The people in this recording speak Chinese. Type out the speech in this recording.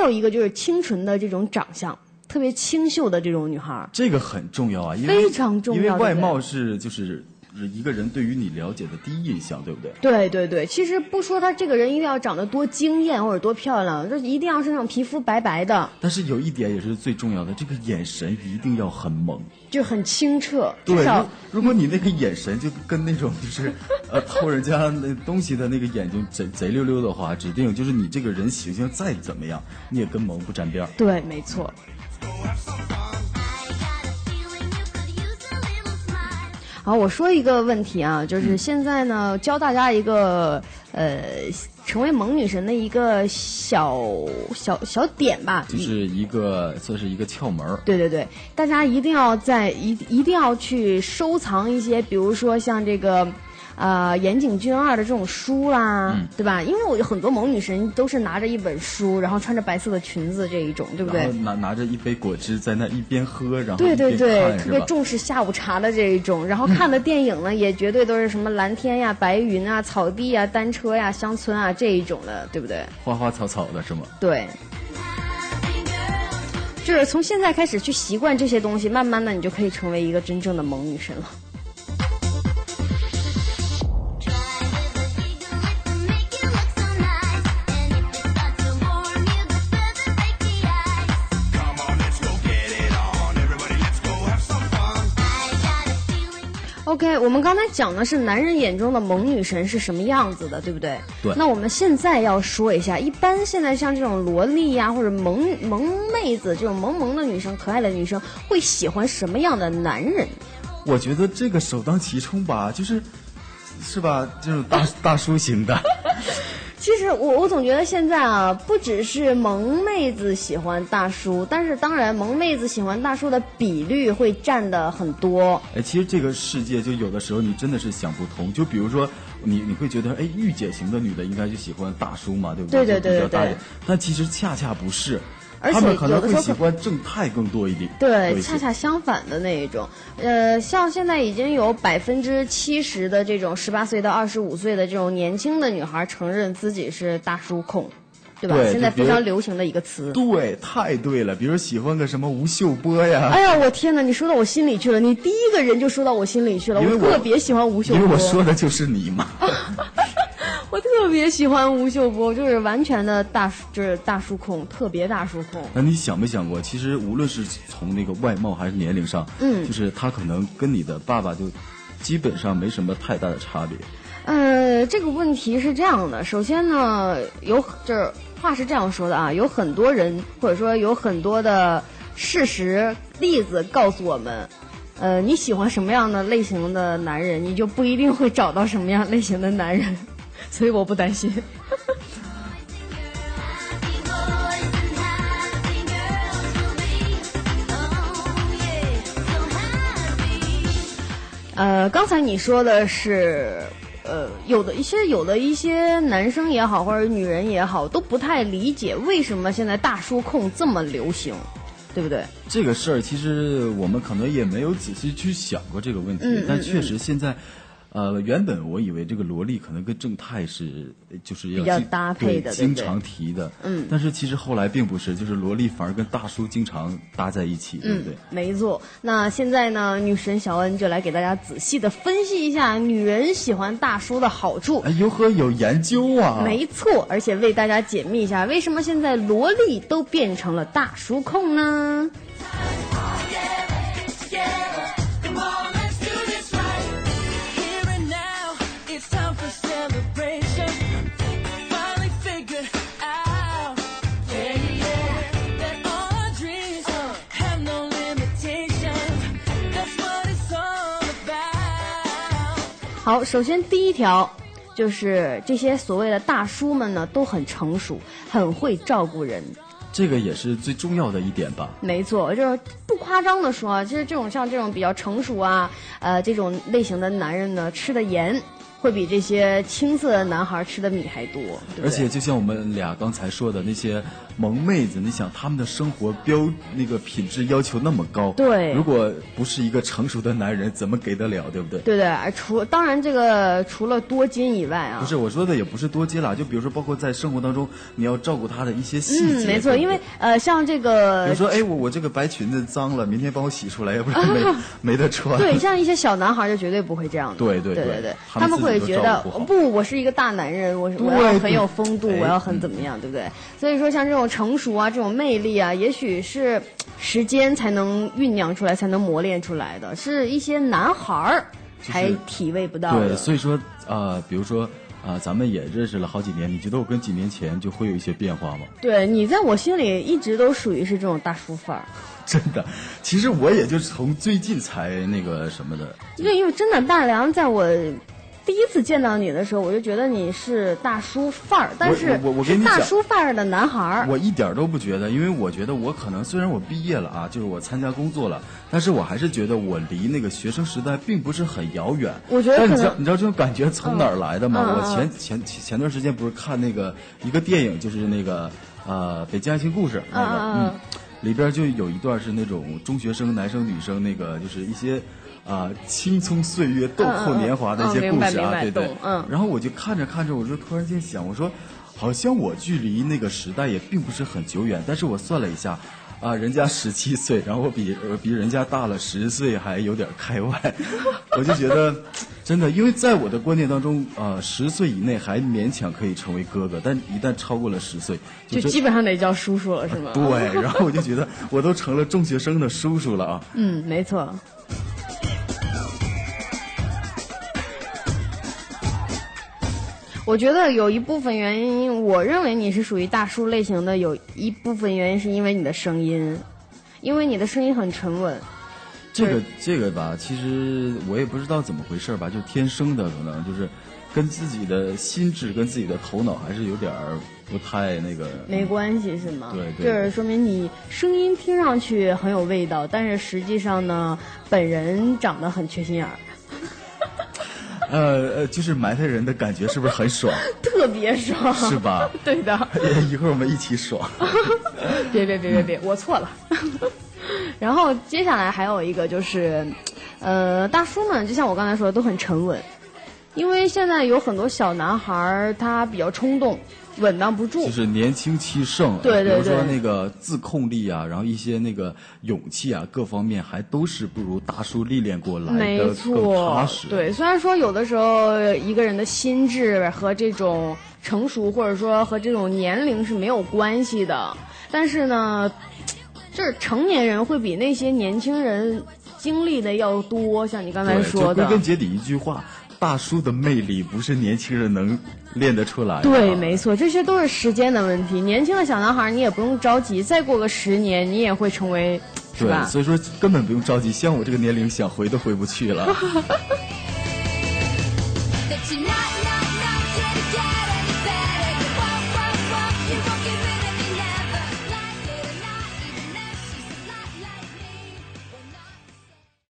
还有一个就是清纯的这种长相，特别清秀的这种女孩儿。这个很重要啊，因为非常重要因为外貌是就是一个人对于你了解的第一印象，对不对？对对对，其实不说他这个人一定要长得多惊艳或者多漂亮，就一定要是那种皮肤白白的，但是有一点也是最重要的，这个眼神一定要很萌。就很清澈。对，如如果你那个眼神就跟那种就是呃偷人家那东西的那个眼睛贼贼溜溜的话，指定就是你这个人形象再怎么样，你也跟萌不沾边儿。对，没错。好，我说一个问题啊，就是现在呢，教大家一个呃，成为萌女神的一个小小小点吧，就是一个算是一个窍门儿。对对对，大家一定要在一一定要去收藏一些，比如说像这个。呃，岩井俊二的这种书啦，嗯对吧？因为我有很多萌女神都是拿着一本书，然后穿着白色的裙子这一种，对不对？拿拿着一杯果汁在那一边喝，然后对对对？特别重视下午茶的这一种，然后 看的电影呢，也绝对都是什么蓝天呀、白云啊、草地呀、单车呀、乡村啊这一种的，对不对？花花草草的是吗？对，就是从现在开始去习惯这些东西，慢慢的你就可以成为一个真正的萌女神了。OK，我们刚才讲的是男人眼中的萌女神是什么样子的，对不对？对那我们现在要说一下，一般现在像这种萝莉呀、或者萌萌妹子这种萌萌的女生、可爱的女生，会喜欢什么样的男人？我觉得这个首当其冲吧，就是是吧？这种大大叔型的，其实我我总觉得现在啊，不只是萌妹子喜欢大叔，但是当然萌妹子喜欢大叔的比率会占的很多。哎，其实这个世界就有的时候你真的是想不通。就比如说你你会觉得，哎，御姐型的女的应该就喜欢大叔嘛，对不对对对对对但其实恰恰不是，而且可能有的时候喜欢正太更多一点。对，恰恰相反的那一种，呃，像现在已经有百分之七十的这种十八岁到二十五岁的这种年轻的女孩承认自己是大叔控，对吧？对现在非常流行的一个词。对，太对了。比如喜欢个什么吴秀波呀，哎呀，我天哪！你说到我心里去了，你第一个人就说到我心里去了。我特别喜欢吴秀波，因为我说的就是你嘛。我特别喜欢吴秀波，就是完全的大叔，就是大叔控，特别大叔控。那你想没想过，其实无论是从那个外貌还是年龄上，嗯就是他可能跟你的爸爸就基本上没什么太大的差别。呃，这个问题是这样的，首先呢，有就是话是这样说的啊，有很多人或者说有很多的事实例子告诉我们，呃，你喜欢什么样的类型的男人，你就不一定会找到什么样类型的男人，所以我不担心。呃，刚才你说的是，呃，有的一些有的一些男生也好，或者女人也好，都不太理解为什么现在大叔控这么流行，对不对？这个事儿其实我们可能也没有仔细去想过这个问题，但确实现在。呃，原本我以为这个萝莉可能跟正太是，呃就是要比较搭配的经常提的。嗯但是其实后来并不是，就是萝莉反而跟大叔经常搭在一起，对不对？没错。那现在呢，女神小恩就来给大家仔细的分析一下女人喜欢大叔的好处。哎，有何有研究啊？没错，而且为大家解密一下，为什么现在萝莉都变成了大叔控呢？好，首先第一条就是这些所谓的大叔们呢，都很成熟，很会照顾人。这个也是最重要的一点吧。没错，就是不夸张的说啊，其实这种像这种比较成熟啊，呃，这种类型的男人呢，吃的盐，会比这些青涩的男孩吃的米还多，对对而且就像我们俩刚才说的那些萌妹子，你想他们的生活标那个品质要求那么高，对如果不是一个成熟的男人，怎么给得了，对不对？对对，除当然这个除了多金以外啊，不是我说的，也不是多金啦，就比如说，包括在生活当中，你要照顾他的一些细节。嗯，没错，因为呃，像这个比如说，哎，我我这个白裙子脏了，明天帮我洗出来，要不然没没得穿。对，像一些小男孩就绝对不会这样的。对对对对对他们他们会觉得不，我是一个大男人，我我要很有风度，我要很怎么样，对不对？所以说，像这种成熟啊，这种魅力啊，也许是时间才能酝酿出来，才能磨练出来的，是一些男孩儿就是还体味不到的。对，所以说啊、比如说啊、咱们也认识了好几年，你觉得我跟几年前就会有一些变化吗？对你在我心里一直都属于是这种大叔范儿。真的，其实我也就从最近才那个什么的，对，因为真的大梁在我第一次见到你的时候，我就觉得你是大叔范儿，但是我我跟你大叔范儿的男孩儿。我一点儿都不觉得，因为我觉得我可能虽然我毕业了啊，就是我参加工作了，但是我还是觉得我离那个学生时代并不是很遥远。我觉得但你知道你知道这种感觉从哪儿来的吗？我前前前前段时间不是看那个一个电影，就是那个呃《北京爱情故事》那个嗯里边就有一段是那种中学生男生女生那个就是一些。啊、青葱岁月、豆蔻年华的一些故事啊，对对，嗯然后我就看着看着，我就突然间想，我说，好像我距离那个时代也并不是很久远，但是我算了一下，啊，人家十七岁，然后我比呃比人家大了十岁，还有点开外，我就觉得，真的，因为在我的观念当中，啊，十岁以内还勉强可以成为哥哥，但一旦超过了十岁，真就基本上得叫叔叔了，是吗？对，然后我就觉得我都成了中学生的叔叔了啊。嗯，没错。我觉得有一部分原因，我认为你是属于大叔类型的，有一部分原因是因为你的声音，因为你的声音很沉稳。这个这个吧，其实我也不知道怎么回事吧，就天生的，可能就是跟自己的心智、跟自己的头脑还是有点儿不太那个。没关系是吗？对对就是说明你声音听上去很有味道，但是实际上呢，本人长得很缺心眼儿，呃呃，就是埋汰人的感觉是不是很爽？特别爽，是吧？对的。一会儿我们一起爽。别别别别别，我错了。然后接下来还有一个就是，呃，大叔们就像我刚才说的都很沉稳，因为现在有很多小男孩儿他比较冲动，稳当不住就。是年轻气盛，对对比如说那个自控力啊，然后一些那个勇气啊，各方面还都是不如大叔历练过来没的更错踏实。，对，虽然说有的时候一个人的心智和这种成熟，或者说和这种年龄是没有关系的，但是呢，就是成年人会比那些年轻人经历的要多，像你刚才，说的归。根结底一句话，大叔的魅力不是年轻人能练得出来的。对，没错，这些都是时间的问题。年轻的小男孩，你也不用着急，再过个十年，你也会成为，是对，吧？所以说根本不用着急，像我这个年龄想回都回不去了。